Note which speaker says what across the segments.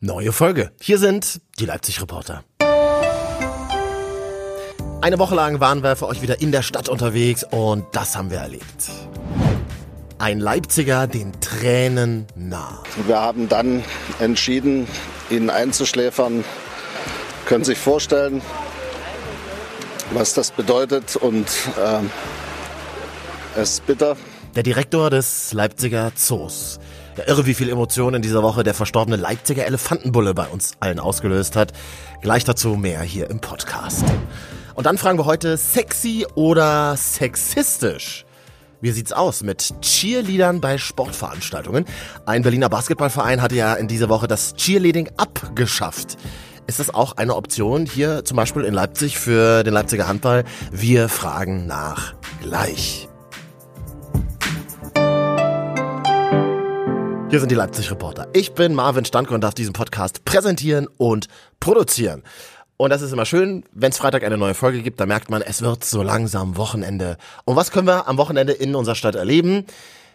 Speaker 1: Neue Folge. Hier sind die Leipzig-Reporter. Eine Woche lang waren wir für euch wieder in der Stadt unterwegs und das haben wir erlebt. Ein Leipziger den Tränen nah.
Speaker 2: Wir haben dann entschieden, ihn einzuschläfern. Können sich vorstellen, was das bedeutet und äh, es ist bitter.
Speaker 1: Der Direktor des Leipziger Zoos. Ja, irre, wie viel Emotionen in dieser Woche der verstorbene Leipziger Elefantenbulle bei uns allen ausgelöst hat. Gleich dazu mehr hier im Podcast. Und dann fragen wir heute sexy oder sexistisch? Wie sieht's aus mit Cheerleadern bei Sportveranstaltungen? Ein Berliner Basketballverein hatte ja in dieser Woche das Cheerleading abgeschafft. Ist das auch eine Option hier zum Beispiel in Leipzig für den Leipziger Handball? Wir fragen nach gleich. Hier sind die Leipzig-Reporter. Ich bin Marvin Standke und darf diesen Podcast präsentieren und produzieren. Und das ist immer schön, wenn es Freitag eine neue Folge gibt, da merkt man, es wird so langsam Wochenende. Und was können wir am Wochenende in unserer Stadt erleben?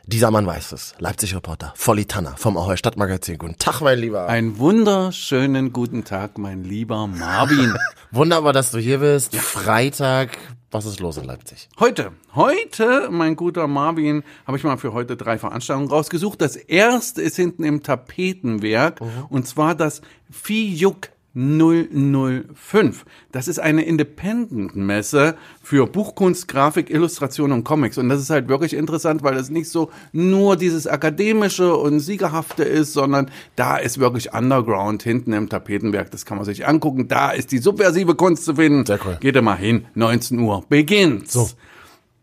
Speaker 1: Dieser Mann weiß es. Leipzig-Reporter, Volli Tanner vom Ahoi Stadtmagazin. Guten Tag, mein Lieber.
Speaker 3: Einen wunderschönen guten Tag, mein lieber Marvin.
Speaker 1: Wunderbar, dass du hier bist. Freitag. Was ist los in Leipzig?
Speaker 3: Heute, heute, mein guter Marvin, habe ich mal für heute drei Veranstaltungen rausgesucht. Das erste ist hinten im Tapetenwerk und zwar das Fijuk 005. Das ist eine Independent-Messe für Buchkunst, Grafik, Illustration und Comics. Und das ist halt wirklich interessant, weil es nicht so nur dieses akademische und siegerhafte ist, sondern da ist wirklich Underground hinten im Tapetenwerk. Das kann man sich angucken. Da ist die subversive Kunst zu finden.
Speaker 1: Sehr cool.
Speaker 3: Geht immer hin. 19 Uhr beginnt's.
Speaker 1: So.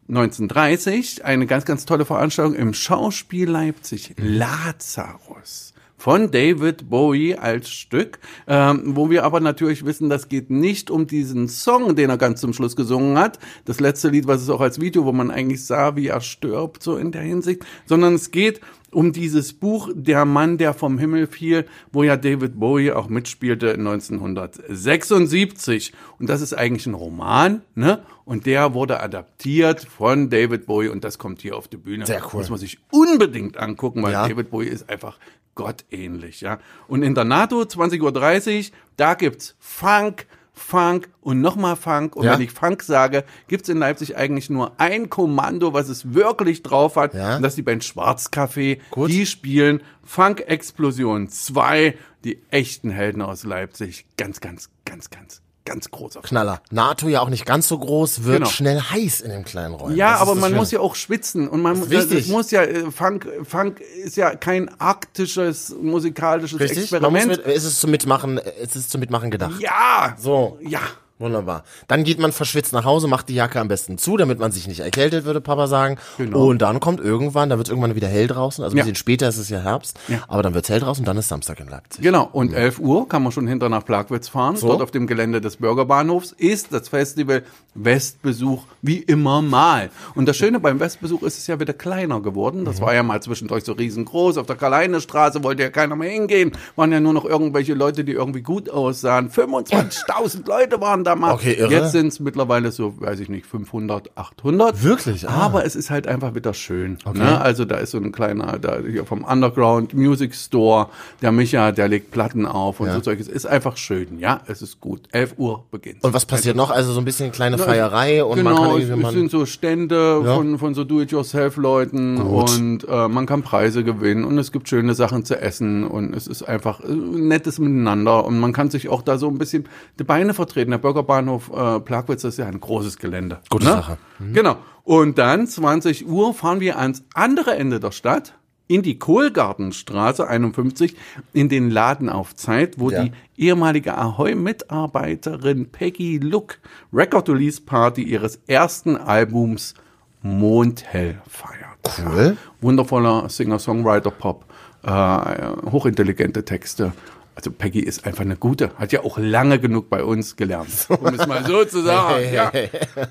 Speaker 3: 1930 eine ganz, ganz tolle Veranstaltung im Schauspiel Leipzig. Lazarus von David Bowie als Stück, ähm, wo wir aber natürlich wissen, das geht nicht um diesen Song, den er ganz zum Schluss gesungen hat, das letzte Lied, was es auch als Video, wo man eigentlich sah, wie er stirbt, so in der Hinsicht, sondern es geht um dieses Buch Der Mann, der vom Himmel fiel, wo ja David Bowie auch mitspielte 1976. Und das ist eigentlich ein Roman, ne? Und der wurde adaptiert von David Bowie und das kommt hier auf die Bühne.
Speaker 1: Sehr cool.
Speaker 3: Muss man sich unbedingt angucken, weil
Speaker 1: Ja.
Speaker 3: David Bowie ist einfach gottähnlich, ja. Und in der NATO 20.30 Uhr, da gibt's Funk, Funk und nochmal Funk. Und
Speaker 1: Ja.
Speaker 3: wenn ich Funk sage, gibt's in Leipzig eigentlich nur ein Kommando, was es wirklich drauf hat.
Speaker 1: Ja.
Speaker 3: Und das ist die Band Schwarzcafé.
Speaker 1: Gut.
Speaker 3: Die spielen Funk Explosion 2, die echten Helden aus Leipzig. Ganz, ganz, ganz, ganz, ganz großer
Speaker 1: Knaller. NATO ja auch nicht ganz so groß, wird
Speaker 3: Genau.
Speaker 1: schnell heiß in dem kleinen Räumen.
Speaker 3: Ja,
Speaker 1: Das
Speaker 3: aber man
Speaker 1: Schöne.
Speaker 3: muss ja auch schwitzen und man
Speaker 1: Das
Speaker 3: das muss ja äh, Funk Funk ist ja kein arktisches musikalisches
Speaker 1: Richtig? Man muss
Speaker 3: Experiment.
Speaker 1: mit, ist es zum Mitmachen, ist es zum Mitmachen gedacht?
Speaker 3: ja,
Speaker 1: So.
Speaker 3: ja.
Speaker 1: Wunderbar. Dann geht man verschwitzt nach Hause, macht die Jacke am besten zu, damit man sich nicht erkältet, würde Papa sagen.
Speaker 3: Genau.
Speaker 1: Und dann kommt irgendwann, da wird irgendwann wieder hell draußen. Also ein
Speaker 3: Ja.
Speaker 1: bisschen später ist es ja Herbst.
Speaker 3: Ja.
Speaker 1: Aber dann wird's hell draußen und dann ist Samstag in Leipzig.
Speaker 3: Genau, und 11 Uhr kann man schon hinter nach Plagwitz fahren.
Speaker 1: So.
Speaker 3: Dort auf dem Gelände des Bürgerbahnhofs ist das Festival Westbesuch wie immer mal. Und das Schöne beim Westbesuch ist es ja wieder kleiner geworden. Das war ja mal zwischendurch so riesengroß. Auf der Karl-Heine-Straße wollte ja keiner mehr hingehen. Waren ja nur noch irgendwelche Leute, die irgendwie gut aussahen. 25.000 Leute waren da mal.
Speaker 1: Okay, irre.
Speaker 3: Jetzt sind es mittlerweile so, weiß ich nicht, 500, 800.
Speaker 1: Wirklich? Ah.
Speaker 3: Aber es ist halt einfach wieder schön. Ne? Also da ist so ein kleiner, da hier vom Underground Music Store, der Micha, der legt Platten auf und
Speaker 1: Ja.
Speaker 3: so Zeug. Es ist einfach schön, ja, es ist gut. 11 Uhr beginnt.
Speaker 1: Und was passiert noch? Also so ein bisschen kleine Feierei und
Speaker 3: genau,
Speaker 1: man kann
Speaker 3: es,
Speaker 1: irgendwie
Speaker 3: es
Speaker 1: man,
Speaker 3: sind so Stände
Speaker 1: Ja.
Speaker 3: von, von so Do-it-yourself-Leuten und äh, man kann Preise gewinnen und es gibt schöne Sachen zu essen und es ist einfach äh, nettes Miteinander und man kann sich auch da so ein bisschen die Beine vertreten. Der Bürgerbahnhof äh, Plagwitz ist ja ein großes Gelände.
Speaker 1: Gute
Speaker 3: ne?
Speaker 1: Sache.
Speaker 3: Genau. Und dann 20 Uhr fahren wir ans andere Ende der Stadt in die Kohlgartenstraße 51 in den Laden auf Zeit, wo
Speaker 1: Ja.
Speaker 3: die ehemalige Ahoy-Mitarbeiterin Peggy Look Record Release Party ihres ersten Albums Mondhell feiert.
Speaker 1: Cool.
Speaker 3: Wundervoller Singer-Songwriter-Pop, äh, hochintelligente Texte. Also Peggy ist einfach eine gute, hat ja auch lange genug bei uns gelernt, um es mal so zu sagen. ja.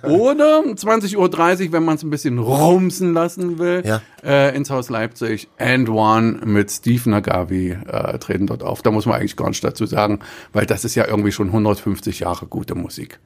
Speaker 3: Oder 20.30 Uhr, wenn man es ein bisschen rumsen lassen will,
Speaker 1: Ja.
Speaker 3: äh, ins Haus Leipzig. And One mit Steve Nagavi äh, treten dort auf. Da muss man eigentlich gar nicht dazu sagen, weil das ist ja irgendwie schon 150 Jahre gute Musik.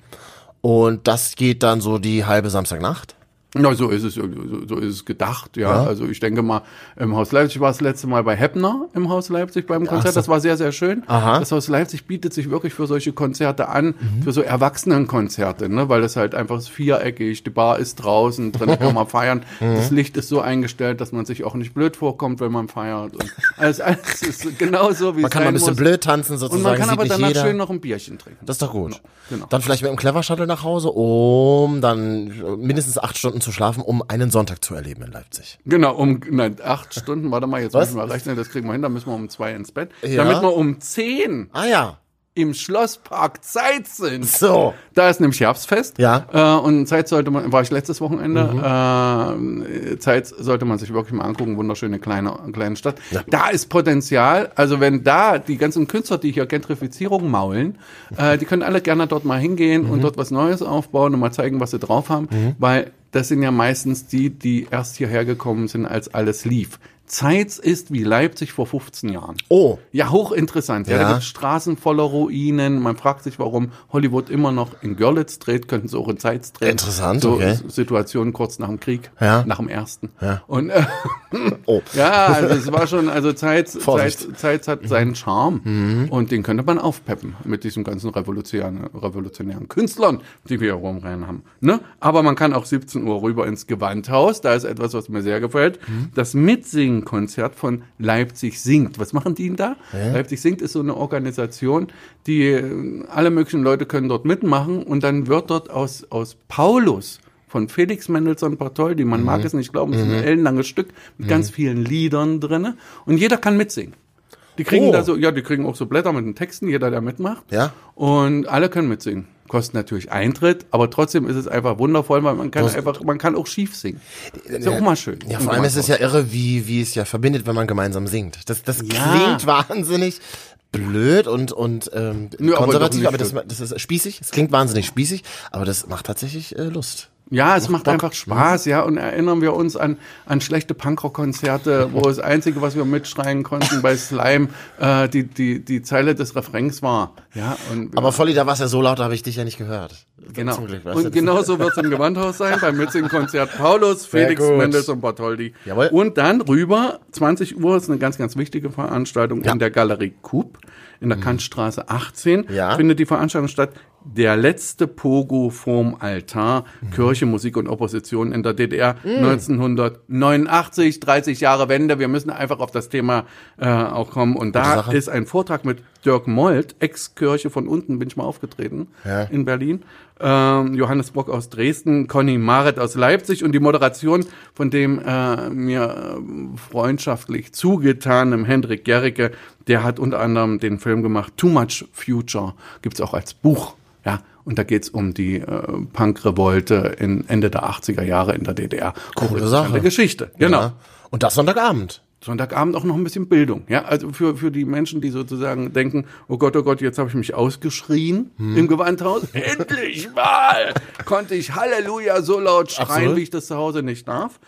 Speaker 1: Und das geht dann so die halbe Samstagnacht?
Speaker 3: Na, so ist es, so, ist es gedacht, ja.
Speaker 1: Ja.
Speaker 3: Also ich denke mal, im Haus Leipzig war es das letzte Mal bei Heppner im Haus Leipzig beim Konzert.
Speaker 1: so.
Speaker 3: Das war sehr, sehr schön.
Speaker 1: Aha. Mhm.
Speaker 3: Das Haus Leipzig bietet sich wirklich für solche Konzerte an, für so Erwachsenenkonzerte, ne? weil das halt einfach ist viereckig, die Bar ist draußen, drin kann man feiern.
Speaker 1: Mhm.
Speaker 3: Das Licht ist so eingestellt, dass man sich auch nicht blöd vorkommt, wenn man feiert. Und alles, alles ist genauso, wie
Speaker 1: Man kann mal ein bisschen
Speaker 3: muss.
Speaker 1: blöd tanzen
Speaker 3: Und
Speaker 1: sozusagen,
Speaker 3: man kann aber danach
Speaker 1: jeder.
Speaker 3: schön noch ein Bierchen trinken.
Speaker 1: Das ist doch gut.
Speaker 3: Genau.
Speaker 1: Dann vielleicht mit dem Clever Shuttle nach Hause, um dann mindestens acht Stunden zu schlafen, um einen Sonntag zu erleben in Leipzig.
Speaker 3: Genau, um nein, acht Stunden, warte mal, jetzt
Speaker 1: Was?
Speaker 3: müssen wir rechnen, das kriegen wir hin, dann müssen wir um zwei ins Bett.
Speaker 1: Ja.
Speaker 3: Damit wir um zehn
Speaker 1: Ah ja.
Speaker 3: im Schlosspark Zeit sind.
Speaker 1: So.
Speaker 3: Da ist nämlich Herbstfest.
Speaker 1: Ja.
Speaker 3: Äh, und Zeit sollte man, war ich letztes Wochenende, äh, Zeit sollte man sich wirklich mal angucken, wunderschöne kleine, kleine Stadt. Da ist Potenzial, also wenn da die ganzen Künstler, die hier Gentrifizierung maulen, äh, die können alle gerne dort mal hingehen und dort was Neues aufbauen und mal zeigen, was sie drauf haben, weil das sind ja meistens die, die erst hierher gekommen sind, als alles lief. Zeitz ist wie Leipzig vor 15 Jahren.
Speaker 1: Oh.
Speaker 3: Ja, hochinteressant. Ja,
Speaker 1: Ja.
Speaker 3: da gibt Straßen voller Ruinen. Man fragt sich, warum Hollywood immer noch in Görlitz dreht, könnten sie auch in Zeitz drehen.
Speaker 1: Interessant,
Speaker 3: so
Speaker 1: okay.
Speaker 3: Situationen kurz nach dem Krieg,
Speaker 1: Ja.
Speaker 3: nach dem ersten.
Speaker 1: Ja.
Speaker 3: Und äh,
Speaker 1: Oh.
Speaker 3: ja, also es war schon, also Zeitz. Zeitz, Zeitz hat seinen Charme und den könnte man aufpeppen mit diesen ganzen revolutionären, revolutionären Künstlern, die wir hier rumrennen haben. Ne? Aber man kann auch 17 Uhr rüber ins Gewandhaus. Da ist etwas, was mir sehr gefällt. Das Mitsingen-Konzert von Leipzig singt. Was machen die denn da? Leipzig singt ist so eine Organisation, die äh, alle möglichen Leute können dort mitmachen und dann wird dort aus, aus Paulus von Felix Mendelssohn Bartholdy, man mag es nicht glauben, ist ein ellenlanges Stück mit ganz vielen Liedern drinne und jeder kann mitsingen. Die kriegen
Speaker 1: Oh.
Speaker 3: da so, ja, die kriegen auch so Blätter mit den Texten, jeder, der mitmacht.
Speaker 1: Ja.
Speaker 3: Und alle können mitsingen. Kostet natürlich Eintritt, aber trotzdem ist es einfach wundervoll, weil man kann
Speaker 1: Das-
Speaker 3: einfach, man kann auch schief singen. Ist ja auch mal schön.
Speaker 1: Ja, vor allem ist es ja irre, wie, wie es ja verbindet, wenn man gemeinsam singt. Das, das klingt wahnsinnig blöd und, und ähm,
Speaker 3: Nö, aber
Speaker 1: konservativ,
Speaker 3: nicht
Speaker 1: aber das, das ist spießig. Es klingt wahnsinnig spießig, aber das macht tatsächlich äh, Lust.
Speaker 3: Ja, es macht
Speaker 1: Bock.
Speaker 3: einfach Spaß, ja. Und erinnern wir uns an, an schlechte Punkrock-Konzerte, wo das Einzige, was wir mitschreien konnten bei Slime, äh, die, die, die Zeile des Refrains war. Ja, und
Speaker 1: Aber Volli, da war es ja so laut, da habe ich dich ja nicht gehört.
Speaker 3: Genau.
Speaker 1: Glück,
Speaker 3: und
Speaker 1: das-
Speaker 3: genauso wird es im Gewandhaus sein, beim Mitsingen-Konzert Paulus, Felix
Speaker 1: gut.
Speaker 3: Mendelssohn Bartholdy.
Speaker 1: Jawohl.
Speaker 3: Und dann rüber, 20 Uhr ist eine ganz, ganz wichtige Veranstaltung in der Galerie Coop in der Kantstraße 18.
Speaker 1: Mhm. Ja.
Speaker 3: Findet die Veranstaltung statt. Der letzte Pogo vorm Altar,
Speaker 1: Mhm.
Speaker 3: Kirche, Musik und Opposition in der DDR 1989, 30 Jahre Wende. Wir müssen einfach auf das Thema äh, auch kommen. Und da
Speaker 1: Sache.
Speaker 3: ist ein Vortrag mit Dirk Molt, Ex-Kirche von unten, bin ich mal aufgetreten
Speaker 1: Ja.
Speaker 3: in Berlin. Ähm, Johannes Bock aus Dresden, Conny Maret aus Leipzig und die Moderation von dem äh, mir äh, freundschaftlich zugetanem Hendrik Gericke, der hat unter anderem den Film gemacht Too Much Future, gibt's auch als Buch. Ja, und da geht's um die äh, Punk-Revolte in Ende der 80er Jahre in der DDR.
Speaker 1: Coole Sache.
Speaker 3: Geschichte, genau.
Speaker 1: Ja. Und das Sonntagabend.
Speaker 3: Sonntagabend auch noch ein bisschen Bildung. Ja, also für, für die Menschen, die sozusagen denken, oh Gott, oh Gott, jetzt habe ich mich ausgeschrien
Speaker 1: Hm.
Speaker 3: im Gewandhaus. Endlich mal konnte ich Halleluja so laut schreien,
Speaker 1: so.
Speaker 3: wie ich das zu Hause nicht darf.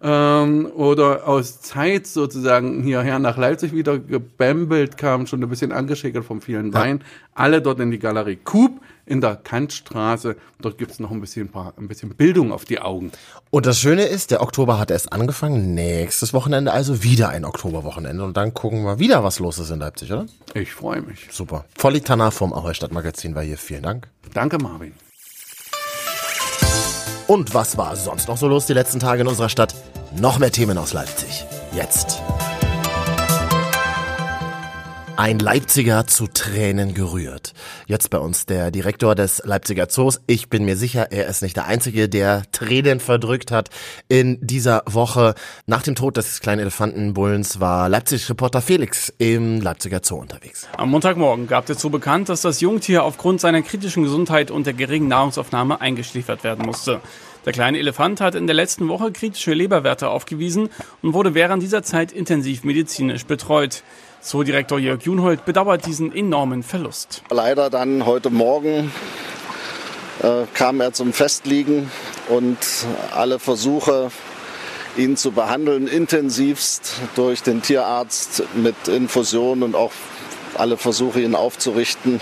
Speaker 3: Ähm, oder aus Zeit sozusagen hierher nach Leipzig wieder gebämbelt kam, schon ein bisschen angeschickert vom vielen Wein. Alle dort in die Galerie Coop in der Kantstraße. Dort gibt's noch ein bisschen, paar, ein bisschen Bildung auf die Augen.
Speaker 1: Und das Schöne ist, der Oktober hat erst angefangen. Nächstes Wochenende also wieder ein Oktoberwochenende. Und dann gucken wir wieder, was los ist in Leipzig, oder?
Speaker 3: Ich freue mich.
Speaker 1: Super. Volli Tanner vom Ahoi Stadtmagazin war hier. Vielen Dank.
Speaker 3: Danke, Marvin.
Speaker 1: Und was war sonst noch so los die letzten Tage in unserer Stadt? Noch mehr Themen aus Leipzig. Jetzt. Ein Leipziger zu Tränen gerührt. Jetzt bei uns der Direktor des Leipziger Zoos. Ich bin mir sicher, er ist nicht der Einzige, der Tränen verdrückt hat. In dieser Woche nach dem Tod des kleinen Elefantenbullens war Leipzig-Reporter Felix im Leipziger Zoo unterwegs.
Speaker 4: Am Montagmorgen gab der Zoo bekannt, dass das Jungtier aufgrund seiner kritischen Gesundheit und der geringen Nahrungsaufnahme eingeschläfert werden musste. Der kleine Elefant hat in der letzten Woche kritische Leberwerte aufgewiesen und wurde während dieser Zeit intensiv medizinisch betreut. Zoodirektor Jörg Junhold bedauert diesen enormen Verlust.
Speaker 2: Leider dann heute Morgen äh, kam er zum Festliegen und alle Versuche, ihn zu behandeln, intensivst durch den Tierarzt mit Infusion und auch alle Versuche, ihn aufzurichten,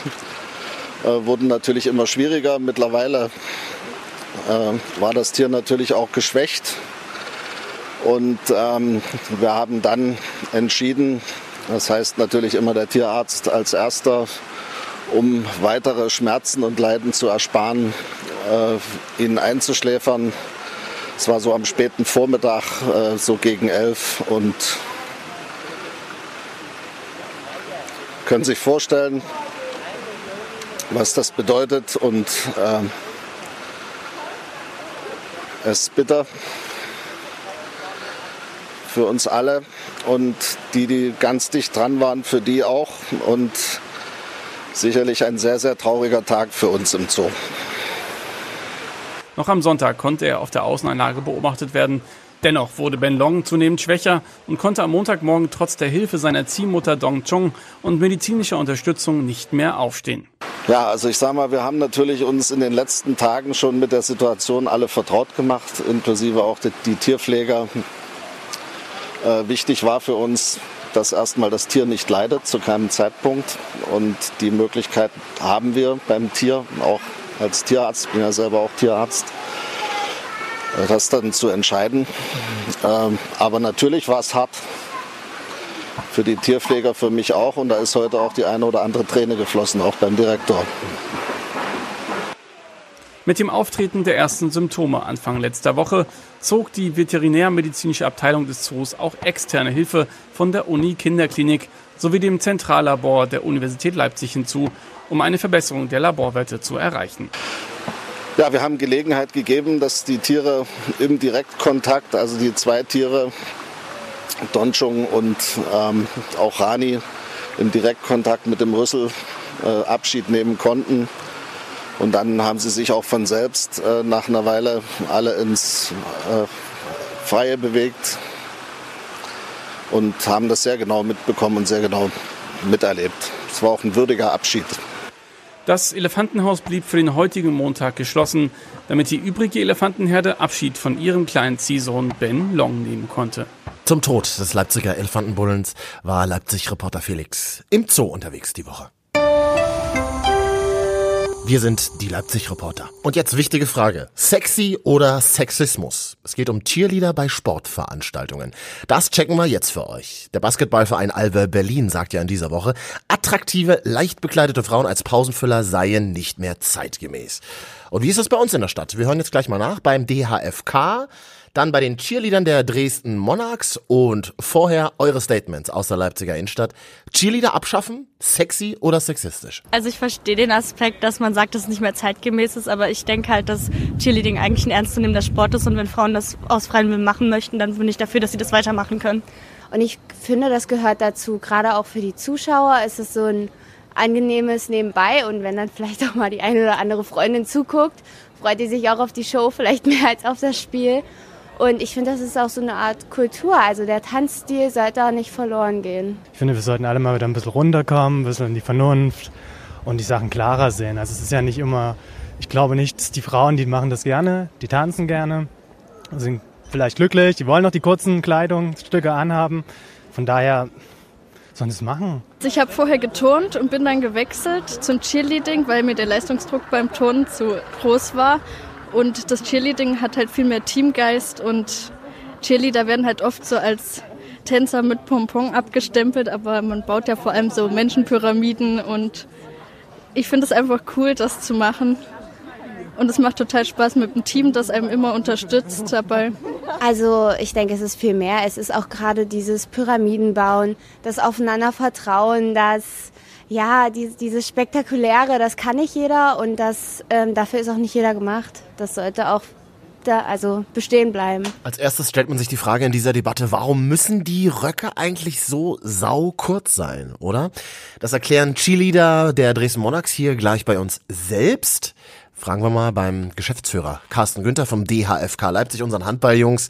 Speaker 2: äh, wurden natürlich immer schwieriger. Mittlerweile äh, war das Tier natürlich auch geschwächt. Und ähm, wir haben dann entschieden, das heißt natürlich immer der Tierarzt als erster, um weitere Schmerzen und Leiden zu ersparen, äh, ihn einzuschläfern. Es war so am späten Vormittag, äh, so gegen elf und können sich vorstellen, was das bedeutet und äh, es ist bitter für uns alle und die, die ganz dicht dran waren, für die auch und sicherlich ein sehr, sehr trauriger Tag für uns im Zoo.
Speaker 4: Noch am Sonntag konnte er auf der Außenanlage beobachtet werden. Dennoch wurde Ben Long zunehmend schwächer und konnte am Montagmorgen trotz der Hilfe seiner Ziehmutter Dong Chung und medizinischer Unterstützung nicht mehr aufstehen.
Speaker 2: Ja, also ich sage mal, wir haben natürlich uns in den letzten Tagen schon mit der Situation alle vertraut gemacht, inklusive auch die, die Tierpfleger. Äh, wichtig war für uns, dass erstmal das Tier nicht leidet zu keinem Zeitpunkt. Und die Möglichkeit haben wir beim Tier, auch als Tierarzt, bin ja selber auch Tierarzt, äh, das dann zu entscheiden. Ähm, aber natürlich war es hart für die Tierpfleger, für mich auch. Und da ist heute auch die eine oder andere Träne geflossen, auch beim Direktor.
Speaker 4: Mit dem Auftreten der ersten Symptome Anfang letzter Woche zog die veterinärmedizinische Abteilung des Zoos auch externe Hilfe von der Uni Kinderklinik sowie dem Zentrallabor der Universität Leipzig hinzu, um eine Verbesserung der Laborwerte zu erreichen.
Speaker 2: Ja, wir haben Gelegenheit gegeben, dass die Tiere im Direktkontakt, also die zwei Tiere, Donchung und ähm, auch Rani, im Direktkontakt mit dem Rüssel äh, Abschied nehmen konnten. Und dann haben sie sich auch von selbst äh, nach einer Weile alle ins äh, Freie bewegt und haben das sehr genau mitbekommen und sehr genau miterlebt. Es war auch ein würdiger Abschied.
Speaker 4: Das Elefantenhaus blieb für den heutigen Montag geschlossen, damit die übrige Elefantenherde Abschied von ihrem kleinen Ziehsohn Ben Long nehmen konnte.
Speaker 1: Zum Tod des Leipziger Elefantenbullens war Leipzig-Reporter Felix im Zoo unterwegs die Woche. Wir sind die Leipzig-Reporter. Und jetzt wichtige Frage. Sexy oder Sexismus? Es geht um Cheerleader bei Sportveranstaltungen. Das checken wir jetzt für euch. Der Basketballverein Alve Berlin sagt ja in dieser Woche, attraktive, leicht bekleidete Frauen als Pausenfüller seien nicht mehr zeitgemäß. Und wie ist das bei uns in der Stadt? Wir hören jetzt gleich mal nach beim DHFK dann bei den Cheerleadern der Dresden Monarchs und vorher eure Statements aus der Leipziger Innenstadt. Cheerleader abschaffen? Sexy oder sexistisch?
Speaker 5: Also ich verstehe den Aspekt, dass man sagt, dass es nicht mehr zeitgemäß ist, aber ich denke halt, dass Cheerleading eigentlich ein ernstzunehmender Sport ist und wenn Frauen das aus freiem Willen machen möchten, dann bin ich dafür, dass sie das weitermachen können.
Speaker 6: Und ich finde, das gehört dazu. Gerade auch für die Zuschauer ist es so ein angenehmes Nebenbei und wenn dann vielleicht auch mal die eine oder andere Freundin zuguckt, freut die sich auch auf die Show, vielleicht mehr als auf das Spiel. Und ich finde, das ist auch so eine Art Kultur. Also der Tanzstil sollte da nicht verloren gehen.
Speaker 7: Ich finde, wir sollten alle mal wieder ein bisschen runterkommen, ein bisschen in die Vernunft und die Sachen klarer sehen. Also es ist ja nicht immer, ich glaube nicht, die Frauen, die machen das gerne, die tanzen gerne, sind vielleicht glücklich, die wollen noch die kurzen Kleidungsstücke anhaben. Von daher sollen sie es machen.
Speaker 8: Ich habe vorher geturnt und bin dann gewechselt zum Cheerleading, weil mir der Leistungsdruck beim Turnen zu groß war. Und das Cheerleading hat halt viel mehr Teamgeist und Cheerleader werden halt oft so als Tänzer mit Pompon abgestempelt, aber man baut ja vor allem so Menschenpyramiden und ich finde es einfach cool, das zu machen. Und es macht total Spaß mit dem Team, das einem immer unterstützt dabei.
Speaker 6: Also ich denke, es ist viel mehr. Es ist auch gerade dieses Pyramidenbauen, das Aufeinandervertrauen, das ja, die, dieses Spektakuläre, das kann nicht jeder und das, ähm, dafür ist auch nicht jeder gemacht. Das sollte auch da, also bestehen bleiben.
Speaker 1: Als erstes stellt man sich die Frage in dieser Debatte, warum müssen die Röcke eigentlich so sau kurz sein, oder? Das erklären Cheerleader der Dresden Monarchs hier gleich bei uns selbst. Fragen wir mal beim Geschäftsführer Carsten Günther vom DHFK Leipzig, unseren Handballjungs.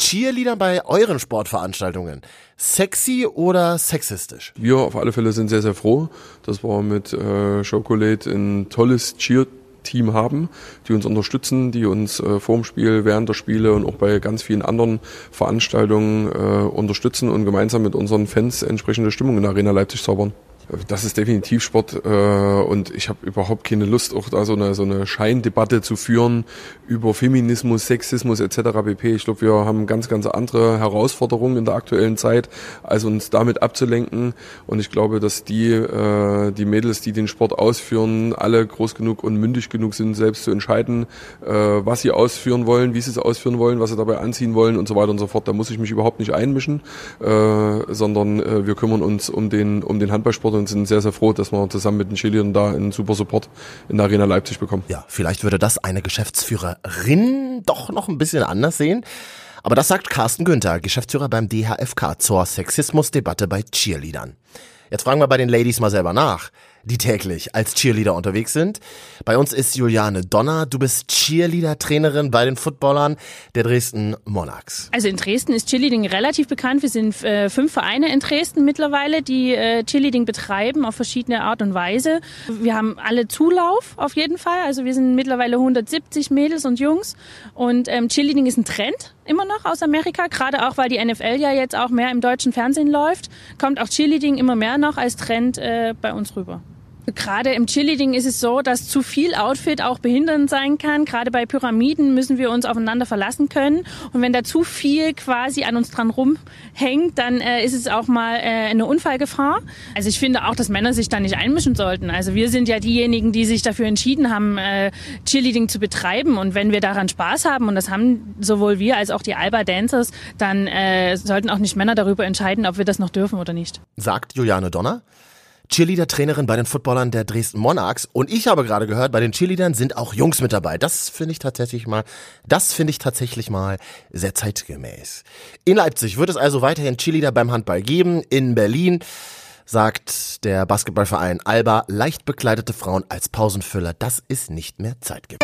Speaker 1: Cheerleader bei euren Sportveranstaltungen. Sexy oder sexistisch?
Speaker 9: Wir auf alle Fälle sind sehr, sehr froh, dass wir mit äh, Chocolate ein tolles Cheer Team haben, die uns unterstützen, die uns äh, vorm Spiel, während der Spiele und auch bei ganz vielen anderen Veranstaltungen äh, unterstützen und gemeinsam mit unseren Fans entsprechende Stimmung in der Arena Leipzig zaubern. Das ist definitiv Sport äh, und ich habe überhaupt keine Lust, auch da so eine, so eine Scheindebatte zu führen über Feminismus, Sexismus etc. pp. Ich glaube, wir haben ganz, ganz andere Herausforderungen in der aktuellen Zeit, als uns damit abzulenken. Und ich glaube, dass die, äh, die Mädels, die den Sport ausführen, alle groß genug und mündig genug sind, selbst zu entscheiden, äh, was sie ausführen wollen, wie sie es ausführen wollen, was sie dabei anziehen wollen und so weiter und so fort. Da muss ich mich überhaupt nicht einmischen, äh, sondern äh, wir kümmern uns um den, um den Handballsport und sind sehr, sehr froh, dass wir zusammen mit den Chiliern da einen super Support in der Arena Leipzig bekommen.
Speaker 1: Ja, vielleicht würde das eine Geschäftsführerin doch noch ein bisschen anders sehen. Aber das sagt Carsten Günther, Geschäftsführer beim DHFK zur Sexismusdebatte bei Cheerleadern. Jetzt fragen wir bei den Ladies mal selber nach die täglich als Cheerleader unterwegs sind. Bei uns ist Juliane Donner. Du bist Cheerleader-Trainerin bei den Footballern der Dresden Monarchs.
Speaker 10: Also in Dresden ist Cheerleading relativ bekannt. Wir sind äh, fünf Vereine in Dresden mittlerweile, die äh, Cheerleading betreiben auf verschiedene Art und Weise. Wir haben alle Zulauf auf jeden Fall. Also wir sind mittlerweile 170 Mädels und Jungs. Und ähm, Cheerleading ist ein Trend immer noch aus Amerika, gerade auch, weil die NFL ja jetzt auch mehr im deutschen Fernsehen läuft, kommt auch Cheerleading immer mehr noch als Trend äh, bei uns rüber. Gerade im Cheerleading ist es so, dass zu viel Outfit auch behindernd sein kann. Gerade bei Pyramiden müssen wir uns aufeinander verlassen können. Und wenn da zu viel quasi an uns dran rumhängt, dann äh, ist es auch mal äh, eine Unfallgefahr. Also ich finde auch, dass Männer sich da nicht einmischen sollten. Also wir sind ja diejenigen, die sich dafür entschieden haben, äh, Cheerleading zu betreiben. Und wenn wir daran Spaß haben, und das haben sowohl wir als auch die Alba Dancers, dann äh, sollten auch nicht Männer darüber entscheiden, ob wir das noch dürfen oder nicht.
Speaker 1: Sagt Juliane Donner. Cheerleader-Trainerin bei den Footballern der Dresden Monarchs. Und ich habe gerade gehört, bei den Cheerleadern sind auch Jungs mit dabei. Das finde ich tatsächlich mal, das finde ich tatsächlich mal sehr zeitgemäß. In Leipzig wird es also weiterhin Cheerleader beim Handball geben. In Berlin sagt der Basketballverein Alba, leicht bekleidete Frauen als Pausenfüller. Das ist nicht mehr zeitgemäß.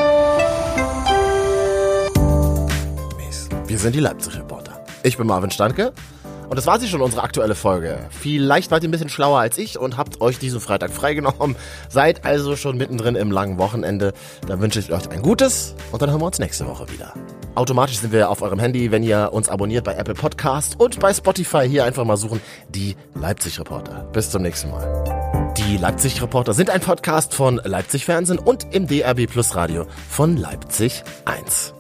Speaker 1: Wir sind die Leipzig-Reporter. Ich bin Marvin Standke. Und das war sie schon, unsere aktuelle Folge. Vielleicht wart ihr ein bisschen schlauer als ich und habt euch diesen Freitag freigenommen. Seid also schon mittendrin im langen Wochenende. Da wünsche ich euch ein gutes und dann hören wir uns nächste Woche wieder. Automatisch sind wir auf eurem Handy, wenn ihr uns abonniert bei Apple Podcast und bei Spotify. Hier einfach mal suchen, die Leipzig Reporter. Bis zum nächsten Mal. Die Leipzig Reporter sind ein Podcast von Leipzig Fernsehen und im DRB Plus Radio von Leipzig 1.